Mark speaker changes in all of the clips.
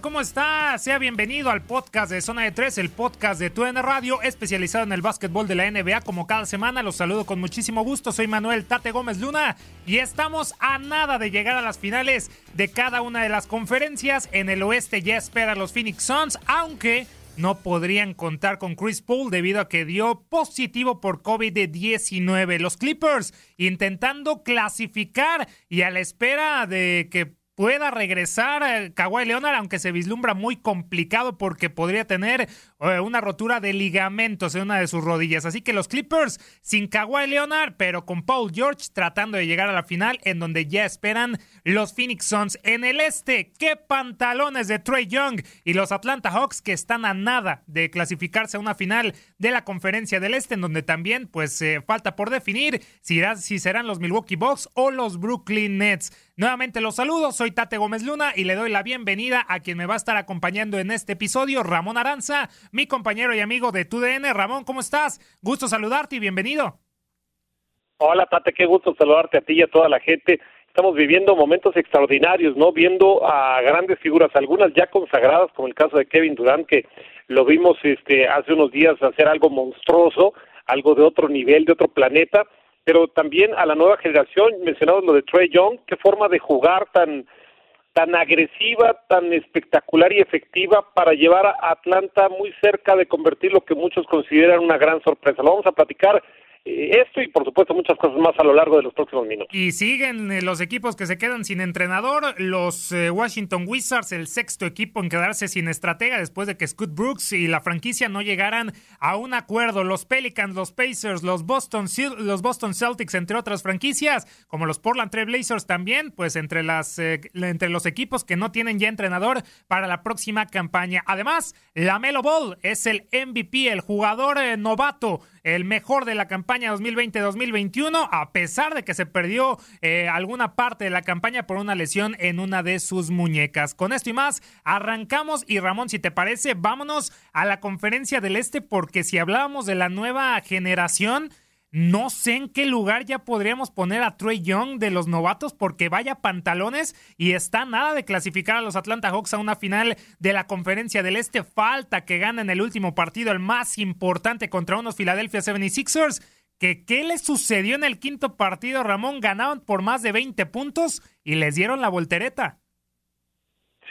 Speaker 1: ¿Cómo está? Sea bienvenido al podcast de Zona de Tres, el podcast de TUN Radio, especializado en el básquetbol de la NBA. Como cada semana, los saludo con muchísimo gusto. Soy Manuel Tate Gómez Luna y estamos a nada de llegar a las finales de cada una de las conferencias. En el oeste ya esperan los Phoenix Suns, aunque no podrían contar con Chris Paul debido a que dio positivo por COVID-19. Los Clippers intentando clasificar y a la espera de que pueda regresar eh, Kawhi Leonard, aunque se vislumbra muy complicado porque podría tener eh, una rotura de ligamentos en una de sus rodillas. Así que los Clippers sin Kawhi Leonard, pero con Paul George tratando de llegar a la final, en donde ya esperan los Phoenix Suns. En el este, qué pantalones de Trey Young y los Atlanta Hawks que están a nada de clasificarse a una final de la conferencia del este, en donde también pues eh, falta por definir si, si serán los Milwaukee Bucks o los Brooklyn Nets. Nuevamente los saludo, soy Tate Gómez Luna y le doy la bienvenida a quien me va a estar acompañando en este episodio, Ramón Aranza, mi compañero y amigo de TUDN. Ramón, ¿cómo estás? Gusto saludarte y bienvenido.
Speaker 2: Hola Tate, qué gusto saludarte a ti y a toda la gente. Estamos viviendo momentos extraordinarios, ¿no? Viendo a grandes figuras, algunas ya consagradas, como el caso de Kevin Durant, que lo vimos este hace unos días hacer algo monstruoso, algo de otro nivel, de otro planeta pero también a la nueva generación, mencionado lo de Trey Young, qué forma de jugar tan tan agresiva, tan espectacular y efectiva para llevar a Atlanta muy cerca de convertir lo que muchos consideran una gran sorpresa. Lo vamos a platicar esto y por supuesto muchas cosas más a lo largo de los próximos minutos.
Speaker 1: Y siguen eh, los equipos que se quedan sin entrenador, los eh, Washington Wizards, el sexto equipo en quedarse sin estratega después de que Scott Brooks y la franquicia no llegaran a un acuerdo. Los Pelicans, los Pacers, los Boston, los Boston Celtics, entre otras franquicias, como los Portland Trail Blazers también, pues entre, las, entre los equipos que no tienen ya entrenador para la próxima campaña. Además, la Melo Ball es el MVP, el jugador novato el mejor de la campaña 2020-2021, a pesar de que se perdió eh, alguna parte de la campaña por una lesión en una de sus muñecas. Con esto y más, arrancamos y Ramón, si te parece, vámonos a la conferencia del Este, porque si hablábamos de la nueva generación, no sé en qué lugar ya podríamos poner a Trey Young de los novatos porque vaya pantalones y está nada de clasificar a los Atlanta Hawks a una final de la conferencia del Este. Falta que ganen el último partido, el más importante contra unos Philadelphia 76ers. Que, ¿Qué les sucedió en el quinto partido, Ramón? Ganaban por más de 20 puntos y les dieron la voltereta.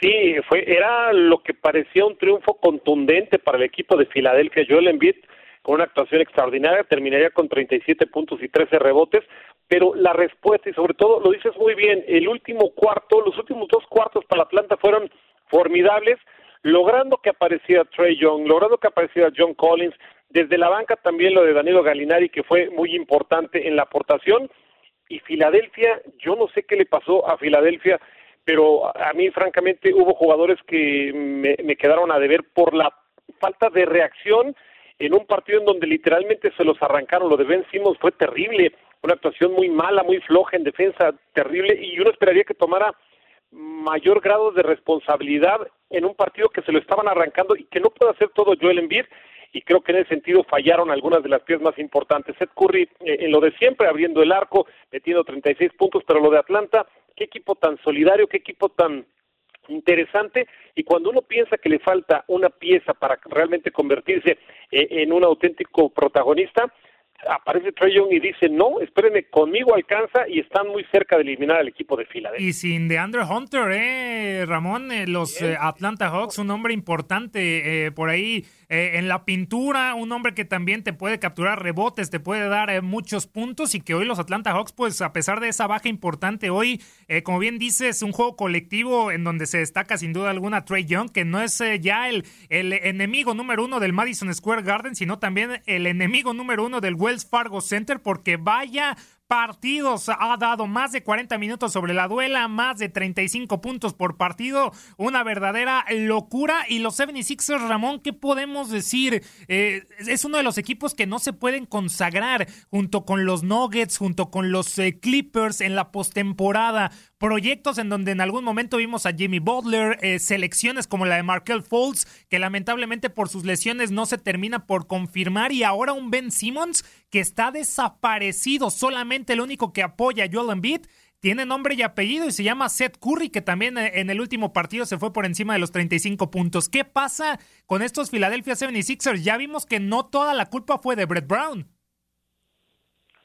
Speaker 2: Sí, fue, era lo que parecía un triunfo contundente para el equipo de Filadelfia. Joel Embiid con una actuación extraordinaria, terminaría con 37 puntos y 13 rebotes, pero la respuesta, y sobre todo lo dices muy bien, el último cuarto, los últimos dos cuartos para Atlanta fueron formidables, logrando que apareciera Trey Young, logrando que apareciera John Collins, desde la banca también lo de Danilo Galinari, que fue muy importante en la aportación, y Filadelfia, yo no sé qué le pasó a Filadelfia, pero a mí francamente hubo jugadores que me, me quedaron a deber por la falta de reacción en un partido en donde literalmente se los arrancaron. Lo de Ben Simmons fue terrible, una actuación muy mala, muy floja en defensa, terrible, y uno esperaría que tomara mayor grado de responsabilidad en un partido que se lo estaban arrancando y que no puede hacer todo Joel Embiid y creo que en ese sentido fallaron algunas de las piezas más importantes. Seth Curry eh, en lo de siempre, abriendo el arco, metiendo 36 puntos, pero lo de Atlanta, qué equipo tan solidario, qué equipo tan interesante y cuando uno piensa que le falta una pieza para realmente convertirse eh, en un auténtico protagonista, aparece Trey Young y dice, no, espérenme, conmigo alcanza y están muy cerca de eliminar al equipo de Filadelfia.
Speaker 1: Y sin DeAndre Hunter, eh, Ramón, eh, los eh, Atlanta Hawks, un hombre importante eh, por ahí en la pintura, un hombre que también te puede capturar rebotes, te puede dar muchos puntos y que hoy los Atlanta Hawks, pues a pesar de esa baja importante, hoy, como bien dices, un juego colectivo en donde se destaca sin duda alguna Trey Young, que no es ya el, el enemigo número uno del Madison Square Garden, sino también el enemigo número uno del Wells Fargo Center, porque vaya partidos. Ha dado más de 40 minutos sobre la duela, más de 35 puntos por partido. Una verdadera locura. Y los 76ers, Ramón, ¿qué podemos decir? Eh, es uno de los equipos que no se pueden consagrar junto con los Nuggets, junto con los eh, Clippers en la postemporada proyectos en donde en algún momento vimos a Jimmy Butler, eh, selecciones como la de Markel Fultz, que lamentablemente por sus lesiones no se termina por confirmar, y ahora un Ben Simmons que está desaparecido, solamente el único que apoya a Joel Embiid tiene nombre y apellido y se llama Seth Curry, que también eh, en el último partido se fue por encima de los 35 puntos. ¿Qué pasa con estos Philadelphia 76ers? Ya vimos que no toda la culpa fue de Brett Brown.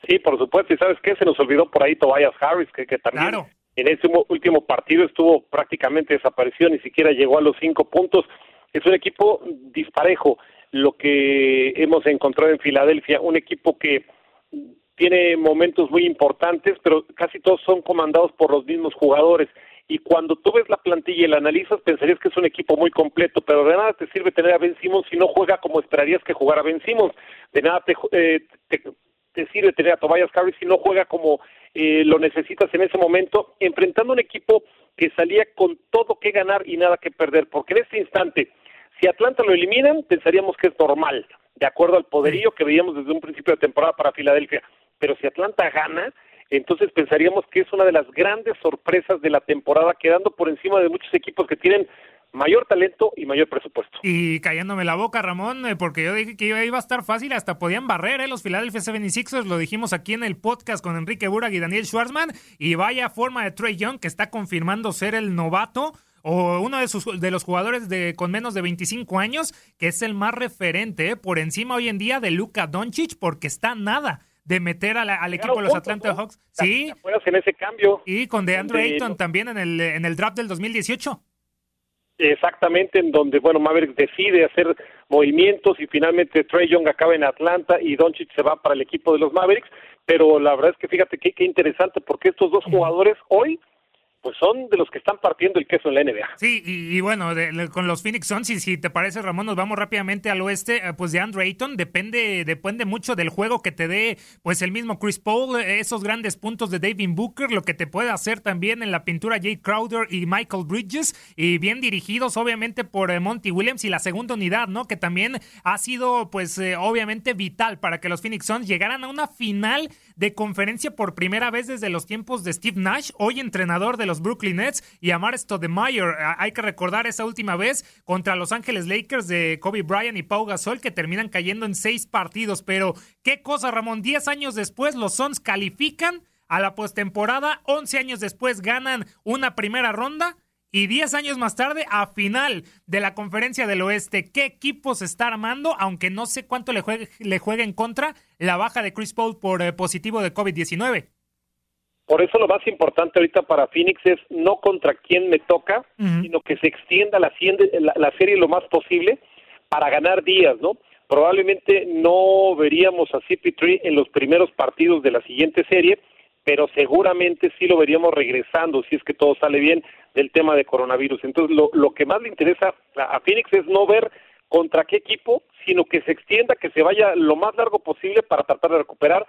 Speaker 2: Sí, por supuesto, y sabes qué, se nos olvidó por ahí Tobias Harris, que, que también claro en ese último partido estuvo prácticamente desaparecido, ni siquiera llegó a los cinco puntos. Es un equipo disparejo, lo que hemos encontrado en Filadelfia, un equipo que tiene momentos muy importantes, pero casi todos son comandados por los mismos jugadores. Y cuando tú ves la plantilla y la analizas, pensarías que es un equipo muy completo, pero de nada te sirve tener a Ben Simmons si no juega como esperarías que jugara Ben Simmons. De nada te, eh, te, sirve tener a Tobias Harris si no juega como eh, lo necesitas en ese momento, enfrentando un equipo que salía con todo que ganar y nada que perder, porque en este instante, si Atlanta lo eliminan, pensaríamos que es normal, de acuerdo al poderío que veíamos desde un principio de temporada para Filadelfia, pero si Atlanta gana, entonces pensaríamos que es una de las grandes sorpresas de la temporada, quedando por encima de muchos equipos que tienen mayor talento y mayor presupuesto.
Speaker 1: Y cayéndome la boca, Ramón, eh, porque yo dije que iba a estar fácil, hasta podían barrer, ¿eh? Los Philadelphia 76ers, lo dijimos aquí en el podcast con Enrique Burag y Daniel Schwarzman, y vaya forma de Trey Young, que está confirmando ser el novato o uno de, sus, de los jugadores de, con menos de 25 años, que es el más referente, ¿eh? por encima hoy en día de Luka Doncic, porque está nada de meter al equipo de los Atlanta Hawks. Sí.
Speaker 2: en ese cambio.
Speaker 1: Y con DeAndre Ayton también en el, en el draft del 2018
Speaker 2: exactamente en donde, bueno, Maverick decide hacer movimientos y finalmente Trey Young acaba en Atlanta y Doncic se va para el equipo de los Mavericks, pero la verdad es que fíjate qué, qué interesante porque estos dos jugadores hoy pues son de los que están partiendo el queso en la NBA.
Speaker 1: Sí, y, bueno, con los Phoenix Suns, y si te parece, Ramón, nos vamos rápidamente al oeste, eh, pues de Andre Ayton, depende, depende mucho del juego que te dé, pues el mismo Chris Paul, esos grandes puntos de David Booker, lo que te puede hacer también en la pintura Jay Crowder y Michael Bridges, y bien dirigidos obviamente por eh, Monty Williams y la segunda unidad, ¿no? Que también ha sido, pues eh, obviamente vital para que los Phoenix Suns llegaran a una final de conferencia por primera vez desde los tiempos de Steve Nash, hoy entrenador de los Brooklyn Nets, y Amar Stoudemire. Hay que recordar esa última vez contra Los Ángeles Lakers de Kobe Bryant y Pau Gasol, que terminan cayendo en seis partidos. Pero, ¿qué cosa, Ramón? Diez años después, los Suns califican a la postemporada, once años después ganan una primera ronda y 10 años más tarde a final de la conferencia del oeste. ¿Qué equipo se está armando? Aunque no sé cuánto le juegue, le juegue en contra la baja de Chris Paul por eh, positivo de COVID-19.
Speaker 2: Por eso lo más importante ahorita para Phoenix es no contra quién me toca, sino que se extienda la, la, serie lo más posible para ganar días, ¿no? Probablemente no veríamos a CP3 en los primeros partidos de la siguiente serie, pero seguramente sí lo veríamos regresando si es que todo sale bien del tema de coronavirus. Entonces, lo, lo que más le interesa a, Phoenix es no ver contra qué equipo, sino que se extienda, que se vaya lo más largo posible para tratar de recuperar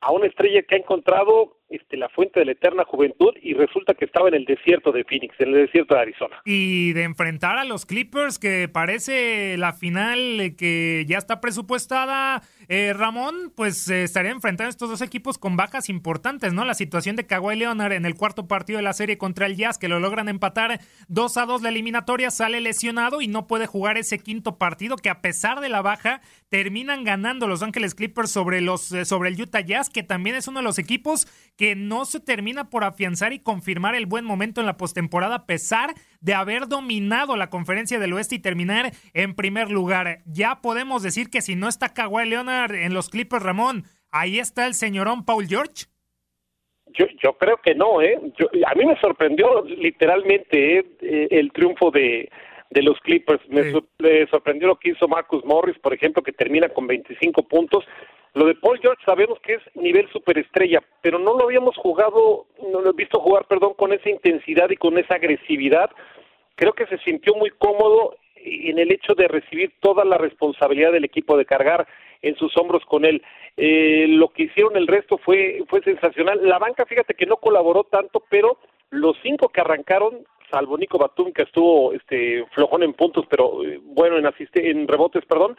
Speaker 2: a una estrella que ha encontrado este, la fuente de la eterna juventud y resulta que estaba en el desierto de Phoenix, en el desierto de Arizona.
Speaker 1: Y de enfrentar a los Clippers, que parece la final que ya está presupuestada, eh, Ramón, pues eh, estaría enfrentando estos dos equipos con bajas importantes, ¿no? La situación de Kawhi Leonard en el cuarto partido de la serie contra el Jazz, que lo logran empatar 2 a 2 la eliminatoria, sale lesionado y no puede jugar ese quinto partido que a pesar de la baja terminan ganando los Ángeles Clippers sobre los eh, sobre el Utah Jazz, que también es uno de los equipos que no se termina por afianzar y confirmar el buen momento en la postemporada a pesar de haber dominado la conferencia del oeste y terminar en primer lugar. Ya podemos decir que si no está Kawhi Leonard en los Clippers, Ramón, ¿ahí está el señorón Paul George?
Speaker 2: Yo, yo creo que no, ¿eh? a mí me sorprendió literalmente ¿eh? el triunfo de, de los Clippers. Me, sorprendió lo que hizo Marcus Morris, por ejemplo, que termina con 25 puntos. Lo de Paul George sabemos que es nivel superestrella, pero no lo habíamos jugado, no lo he visto jugar, perdón, con esa intensidad y con esa agresividad. Creo que se sintió muy cómodo en el hecho de recibir toda la responsabilidad del equipo, de cargar en sus hombros con él. Eh, lo que hicieron el resto fue, fue sensacional. La banca, fíjate que no colaboró tanto, pero los cinco que arrancaron, salvo Nico Batum, que estuvo este, flojón en puntos, pero eh, bueno en, asiste, en rebotes, perdón,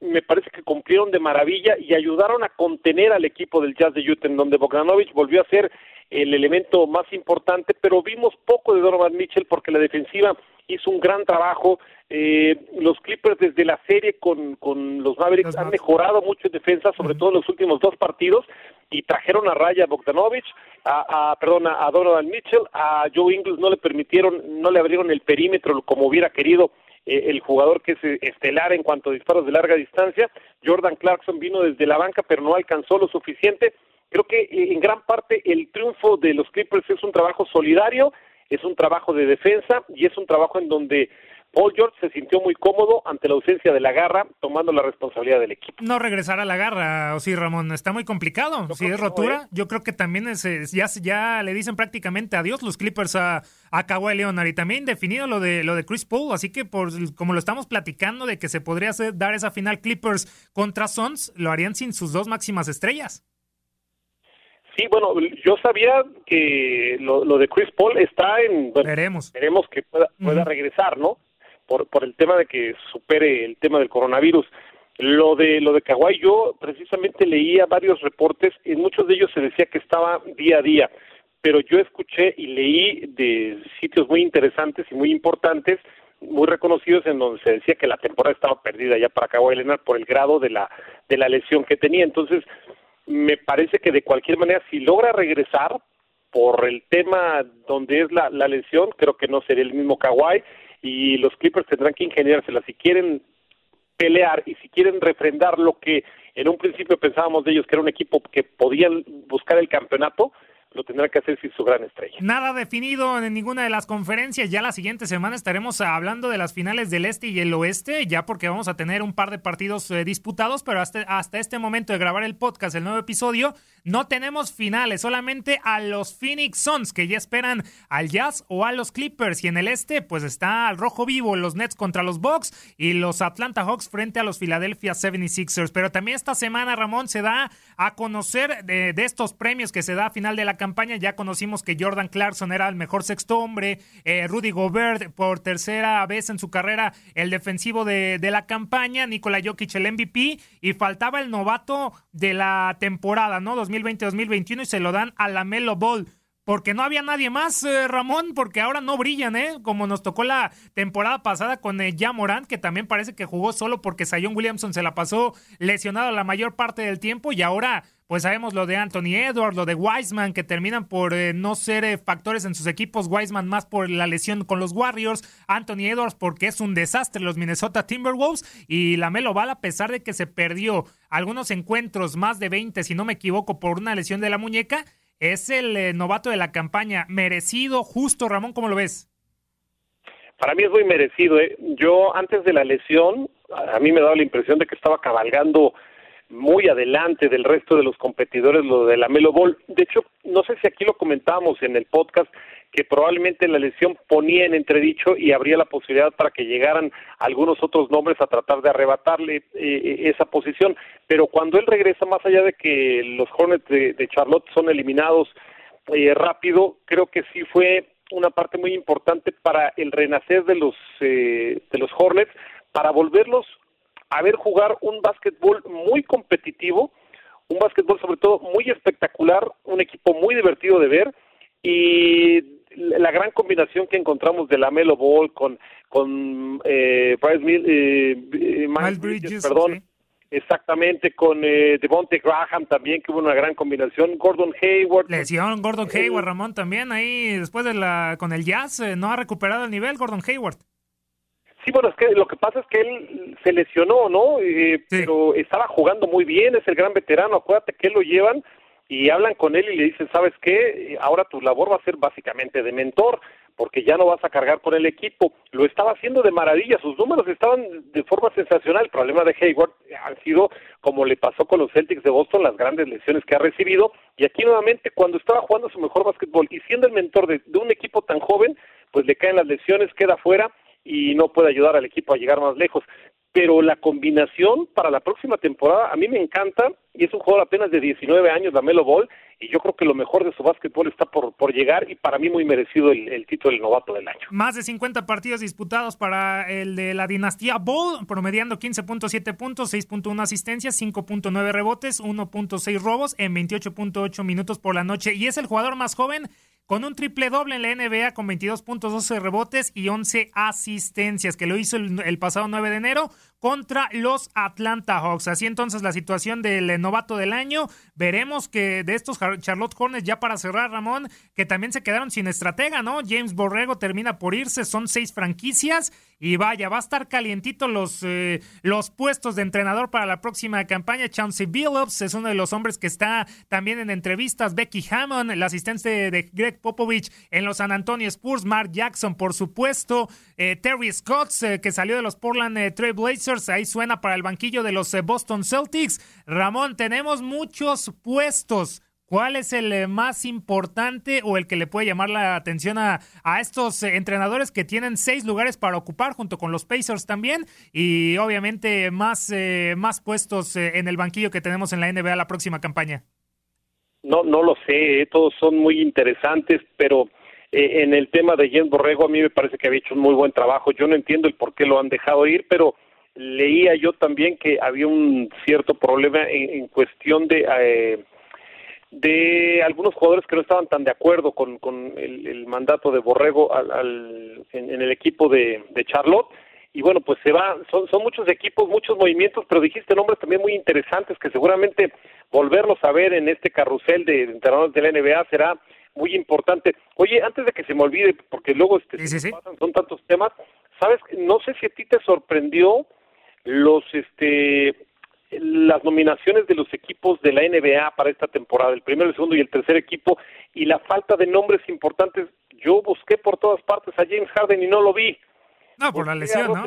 Speaker 2: me parece que cumplieron de maravilla y ayudaron a contener al equipo del Jazz de Utah, en donde Bogdanovich volvió a ser el elemento más importante, pero vimos poco de Donovan Mitchell porque la defensiva hizo un gran trabajo. Eh, los Clippers desde la serie con, con los Mavericks han mejorado mucho en defensa, sobre todo en los últimos dos partidos, y trajeron a Raya Bogdanovich, a, a perdón, a Donovan Mitchell, a Joe Ingles no le permitieron, no le abrieron el perímetro como hubiera querido eh, el jugador que es eh, estelar en cuanto a disparos de larga distancia. Jordan Clarkson vino desde la banca, pero no alcanzó lo suficiente. Creo que eh, en gran parte el triunfo de los Clippers es un trabajo solidario, es un trabajo de defensa y es un trabajo en donde Paul George se sintió muy cómodo ante la ausencia de la garra, tomando la responsabilidad del equipo.
Speaker 1: No regresar a la garra, o sí, Ramón, está muy complicado. si es rotura, ¿eh? yo creo que también es, ya, ya le dicen prácticamente adiós los Clippers a, a Kawhi Leonard y también definido lo de lo de Chris Paul, así que por como lo estamos platicando de que se podría hacer, dar esa final Clippers contra Suns, lo harían sin sus dos máximas estrellas.
Speaker 2: Sí, bueno, yo sabía que lo, de Chris Paul está en...
Speaker 1: veremos.
Speaker 2: Veremos que pueda, pueda regresar, ¿no? Por, por el tema de que supere el tema del coronavirus. Lo de lo de Kawhi, yo precisamente leía varios reportes, en muchos de ellos se decía que estaba día a día, pero yo escuché y leí de sitios muy interesantes y muy importantes, muy reconocidos, en donde se decía que la temporada estaba perdida ya para Kawhi Leonard por el grado de la de la lesión que tenía. Entonces, me parece que de cualquier manera, si logra regresar por el tema donde es la, la lesión, creo que no sería el mismo Kawhi y los Clippers tendrán que ingeniársela. Si quieren pelear y si quieren refrendar lo que en un principio pensábamos de ellos que era un equipo que podían buscar el campeonato, lo tendrá que hacer sin su gran estrella.
Speaker 1: Nada definido en ninguna de las conferencias. Ya la siguiente semana estaremos hablando de las finales del este y el oeste, ya porque vamos a tener un par de partidos eh, disputados, pero hasta, hasta este momento de grabar el podcast, el nuevo episodio, no tenemos finales, solamente a los Phoenix Suns, que ya esperan al Jazz o a los Clippers. Y en el este, pues está al rojo vivo, los Nets contra los Bucks y los Atlanta Hawks frente a los Philadelphia 76ers. Pero también esta semana, Ramón, se da a conocer de, de estos premios que se da a final de la campaña. Ya conocimos que Jordan Clarkson era el mejor sexto hombre, eh, Rudy Gobert por tercera vez en su carrera el defensivo de, de la campaña, Nikola Jokic el MVP y faltaba el novato de la temporada, ¿no? 2020-2021 y se lo dan a la Melo Ball porque no había nadie más, eh, Ramón, porque ahora no brillan, ¿eh? Como nos tocó la temporada pasada con eh, Morant, que también parece que jugó solo porque Zion Williamson se la pasó lesionado la mayor parte del tiempo y ahora pues sabemos lo de Anthony Edwards, lo de Wiseman, que terminan por eh, no ser eh, factores en sus equipos. Wiseman más por la lesión con los Warriors. Anthony Edwards porque es un desastre los Minnesota Timberwolves. Y la Melo Ball, a pesar de que se perdió algunos encuentros, más de 20, si no me equivoco, por una lesión de la muñeca, es el eh, novato de la campaña. Merecido, justo, Ramón, ¿cómo lo ves?
Speaker 2: Para mí es muy merecido. Yo antes de la lesión, a mí me daba la impresión de que estaba cabalgando muy adelante del resto de los competidores lo de la Melo Ball. De hecho, no sé si aquí lo comentábamos en el podcast, que probablemente la lesión ponía en entredicho y habría la posibilidad para que llegaran algunos otros nombres a tratar de arrebatarle eh, esa posición. Pero cuando él regresa, más allá de que los Hornets de, Charlotte son eliminados eh, rápido, creo que sí fue una parte muy importante para el renacer de los eh, de los Hornets para volverlos a ver jugar un básquetbol muy competitivo, un básquetbol sobre todo muy espectacular, un equipo muy divertido de ver y la gran combinación que encontramos de la Melo Ball con con eh, Bryce Mill, eh, eh Miles Bridges, perdón, exactamente con eh, Devonte Graham también que hubo una gran combinación, Gordon Hayward,
Speaker 1: lesión Gordon Hayward Ramón también ahí después de la con el Jazz no ha recuperado el nivel Gordon Hayward.
Speaker 2: Sí, bueno, es que lo que pasa es que él se lesionó, ¿no? Eh, pero estaba jugando muy bien, es el gran veterano, acuérdate que él lo llevan y hablan con él y le dicen, ¿sabes qué? Ahora tu labor va a ser básicamente de mentor, porque ya no vas a cargar con el equipo. Lo estaba haciendo de maravilla, sus números estaban de forma sensacional. El problema de Hayward han sido, como le pasó con los Celtics de Boston, las grandes lesiones que ha recibido. Y aquí nuevamente, cuando estaba jugando su mejor básquetbol y siendo el mentor de, de un equipo tan joven, pues le caen las lesiones, queda fuera y no puede ayudar al equipo a llegar más lejos pero la combinación para la próxima temporada a mí me encanta y es un jugador apenas de 19 años, la Melo Ball, y yo creo que lo mejor de su básquetbol está por, por llegar y para mí muy merecido el, título del novato del año.
Speaker 1: Más de 50 partidos disputados para el de la dinastía Ball, promediando 15.7 puntos, 6.1 asistencias, 5.9 rebotes, 1.6 robos en 28.8 minutos por la noche y es el jugador más joven con un triple doble en la NBA con 22 puntos, 12 rebotes y 11 asistencias, que lo hizo el, pasado 9 de enero contra los Atlanta Hawks. Así entonces la situación del novato del año. Veremos que de estos Charlotte Hornets, ya para cerrar, Ramón, que también se quedaron sin estratega, ¿no? James Borrego termina por irse, son seis franquicias y vaya, va a estar calientito los, eh, los puestos de entrenador para la próxima campaña. Chauncey Billups es uno de los hombres que está también en entrevistas. Becky Hammond, el asistente de Greg Popovich en los San Antonio Spurs. Mark Jackson, por supuesto. Eh, Terry Scott, eh, que salió de los Portland Trail Blazers. Ahí suena para el banquillo de los Boston Celtics. Ramón, tenemos muchos puestos ¿Cuál es el eh, más importante o el que le puede llamar la atención a, a, estos eh, entrenadores que tienen seis lugares para ocupar junto con los Pacers también y obviamente más, eh, más puestos en el banquillo que tenemos en la NBA la próxima campaña?
Speaker 2: No, no lo sé, todos son muy interesantes, pero en el tema de Jens Borrego a mí me parece que había hecho un muy buen trabajo. Yo no entiendo el por qué lo han dejado ir, pero leía yo también que había un cierto problema en, cuestión de de algunos jugadores que no estaban tan de acuerdo con, con el, mandato de Borrego al, en, el equipo de, Charlotte. Y bueno pues se va son, son muchos equipos muchos movimientos pero dijiste nombres también muy interesantes que seguramente volverlos a ver en este carrusel de, entrenadores de la NBA será muy importante. Oye antes de que se me olvide porque luego este son tantos temas sabes no sé si a ti te sorprendió los este las nominaciones de los equipos de la NBA para esta temporada, el primero, el segundo y el tercer equipo, y la falta de nombres importantes. Yo busqué por todas partes a James Harden y no lo vi.
Speaker 1: No, por la lesión, ¿no?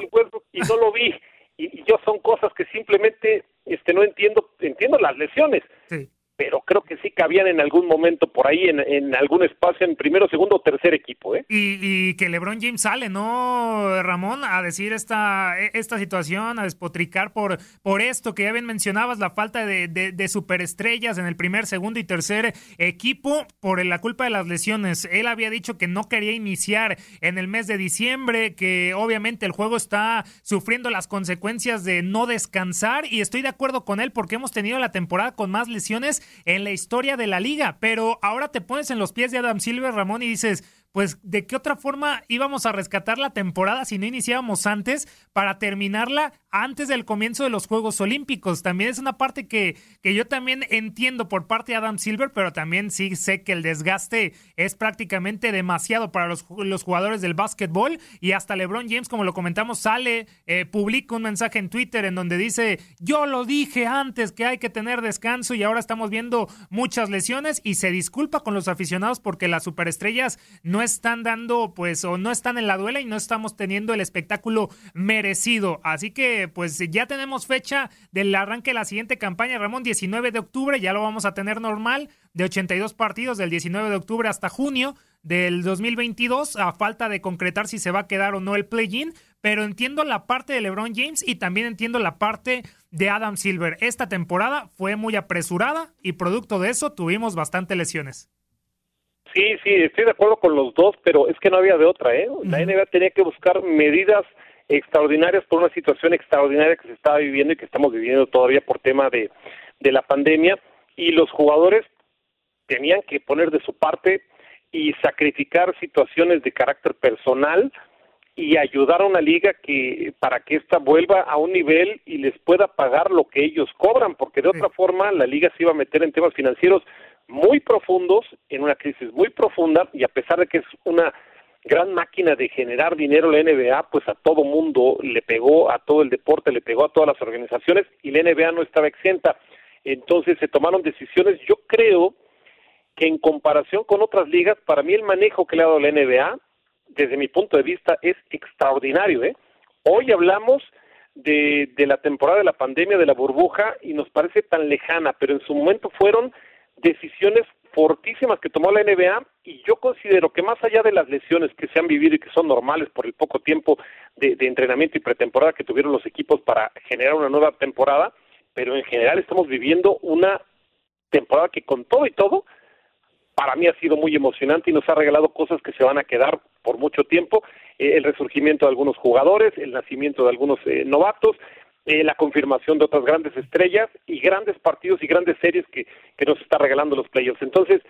Speaker 2: Y no lo vi. Y, y, yo son cosas que simplemente este no entiendo, entiendo las lesiones, sí pero creo que sí cabían en algún momento por ahí, en, algún espacio, en primero, segundo o tercer equipo. ¿eh?
Speaker 1: Y, que LeBron James sale, ¿no, Ramón? A decir esta, esta situación, a despotricar por, por esto que ya bien mencionabas, la falta de, de, superestrellas en el primer, segundo y tercer equipo por la culpa de las lesiones. Él había dicho que no quería iniciar en el mes de diciembre, que obviamente el juego está sufriendo las consecuencias de no descansar y estoy de acuerdo con él porque hemos tenido la temporada con más lesiones en la historia de la liga. Pero ahora te pones en los pies de Adam Silver, Ramón, y dices, pues de qué otra forma íbamos a rescatar la temporada si no iniciábamos antes para terminarla antes del comienzo de los Juegos Olímpicos. También es una parte que, que yo también entiendo por parte de Adam Silver, pero también sí sé que el desgaste es prácticamente demasiado para los, los jugadores del básquetbol y hasta LeBron James, como lo comentamos, sale, eh, publica un mensaje en Twitter en donde dice, yo lo dije antes que hay que tener descanso y ahora estamos viendo muchas lesiones y se disculpa con los aficionados porque las superestrellas no no están dando, pues, o no están en la duela y no estamos teniendo el espectáculo merecido. Así que, pues, ya tenemos fecha del arranque de la siguiente campaña, Ramón, 19 de octubre, ya lo vamos a tener normal, de 82 partidos, del 19 de octubre hasta junio del 2022, a falta de concretar si se va a quedar o no el play-in, pero entiendo la parte de LeBron James y también entiendo la parte de Adam Silver. Esta temporada fue muy apresurada y producto de eso tuvimos bastante lesiones.
Speaker 2: Sí, sí, estoy de acuerdo con los dos, pero es que no había de otra, ¿eh? La NBA tenía que buscar medidas extraordinarias por una situación extraordinaria que se estaba viviendo y que estamos viviendo todavía por tema de, de la pandemia, y los jugadores tenían que poner de su parte y sacrificar situaciones de carácter personal y ayudar a una liga que para que ésta vuelva a un nivel y les pueda pagar lo que ellos cobran, porque de otra forma la liga se iba a meter en temas financieros muy profundos, en una crisis muy profunda, y a pesar de que es una gran máquina de generar dinero la NBA, pues a todo mundo le pegó, a todo el deporte le pegó, a todas las organizaciones y la NBA no estaba exenta. Entonces se tomaron decisiones, yo creo que en comparación con otras ligas, para mí el manejo que le ha dado la NBA, desde mi punto de vista, es extraordinario. ¿eh? Hoy hablamos de, de la temporada de la pandemia, de la burbuja, y nos parece tan lejana, pero en su momento fueron decisiones fortísimas que tomó la NBA y yo considero que más allá de las lesiones que se han vivido y que son normales por el poco tiempo de, entrenamiento y pretemporada que tuvieron los equipos para generar una nueva temporada, pero en general estamos viviendo una temporada que con todo y todo para mí ha sido muy emocionante y nos ha regalado cosas que se van a quedar por mucho tiempo, eh, el resurgimiento de algunos jugadores, el nacimiento de algunos eh, novatos, eh, la confirmación de otras grandes estrellas y grandes partidos y grandes series que, que nos está regalando los playoffs. Entonces,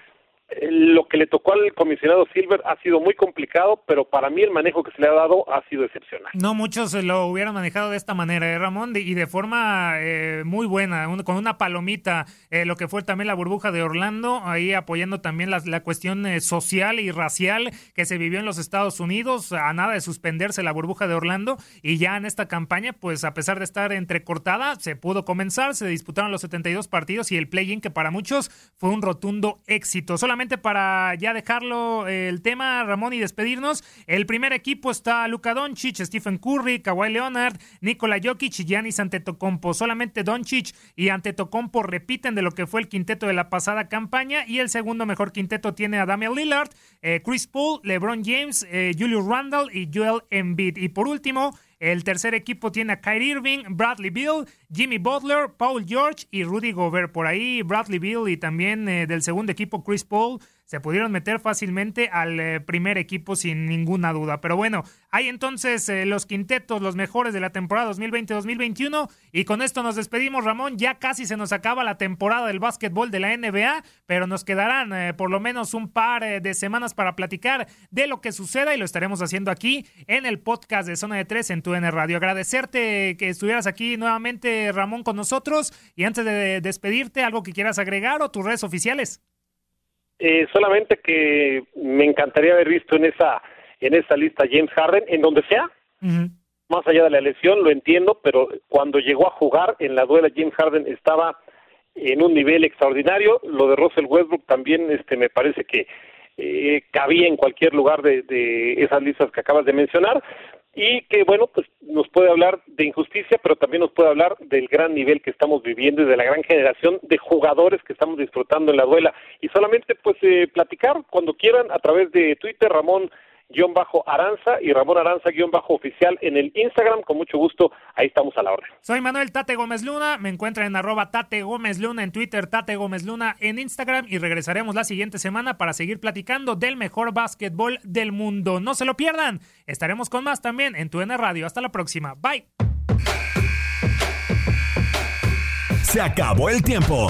Speaker 2: lo que le tocó al comisionado Silver ha sido muy complicado, pero para mí el manejo que se le ha dado ha sido excepcional.
Speaker 1: No muchos lo hubieran manejado de esta manera, ¿eh, Ramón, y de forma eh, muy buena, con una palomita, eh, lo que fue también la burbuja de Orlando, ahí apoyando también la, la cuestión eh, social y racial que se vivió en los Estados Unidos, a nada de suspenderse la burbuja de Orlando, y ya en esta campaña, pues a pesar de estar entrecortada, se pudo comenzar, se disputaron los 72 partidos y el play-in, que para muchos fue un rotundo éxito. Para ya dejarlo eh, el tema, Ramón, y despedirnos, el primer equipo está Luka Doncic, Stephen Curry, Kawhi Leonard, Nikola Jokic y Giannis Antetokounmpo. Solamente Doncic y Antetokounmpo repiten de lo que fue el quinteto de la pasada campaña y el segundo mejor quinteto tiene a Damian Lillard, eh, Chris Paul, LeBron James, eh, Julius Randle y Joel Embiid. Y por último, el tercer equipo tiene a Kyrie Irving, Bradley Bill, Jimmy Butler, Paul George y Rudy Gobert. Por ahí Bradley Bill y también eh, del segundo equipo Chris Paul se pudieron meter fácilmente al eh, primer equipo sin ninguna duda. Pero bueno, hay entonces eh, los quintetos, los mejores de la temporada 2020-2021. Y con esto nos despedimos, Ramón. Ya casi se nos acaba la temporada del básquetbol de la NBA, pero nos quedarán eh, por lo menos un par de semanas para platicar de lo que suceda y lo estaremos haciendo aquí en el podcast de Zona de Tres en tu N Radio. Agradecerte que estuvieras aquí nuevamente, Ramón, con nosotros. Y antes de despedirte, algo que quieras agregar o tus redes oficiales.
Speaker 2: Eh, solamente que me encantaría haber visto en esa en esa lista James Harden, en donde sea, más allá de la lesión, lo entiendo, pero cuando llegó a jugar en la duela James Harden estaba en un nivel extraordinario, lo de Russell Westbrook también este me parece que eh, cabía en cualquier lugar de, de esas listas que acabas de mencionar, y que bueno, pues nos puede hablar de injusticia, pero también nos puede hablar del gran nivel que estamos viviendo y de la gran generación de jugadores que estamos disfrutando en la duela. Y solamente pues eh, platicar cuando quieran a través de Twitter, Ramón guion bajo Aranza y Ramón Aranza guion bajo oficial en el Instagram. Con mucho gusto, ahí estamos a la orden.
Speaker 1: Soy Manuel Tate Gómez Luna, me encuentran en arroba Tate Gómez Luna en Twitter, Tate Gómez Luna en Instagram y regresaremos la siguiente semana para seguir platicando del mejor básquetbol del mundo. No se lo pierdan, estaremos con más también en tu N Radio. Hasta la próxima, bye.
Speaker 3: Se acabó el tiempo.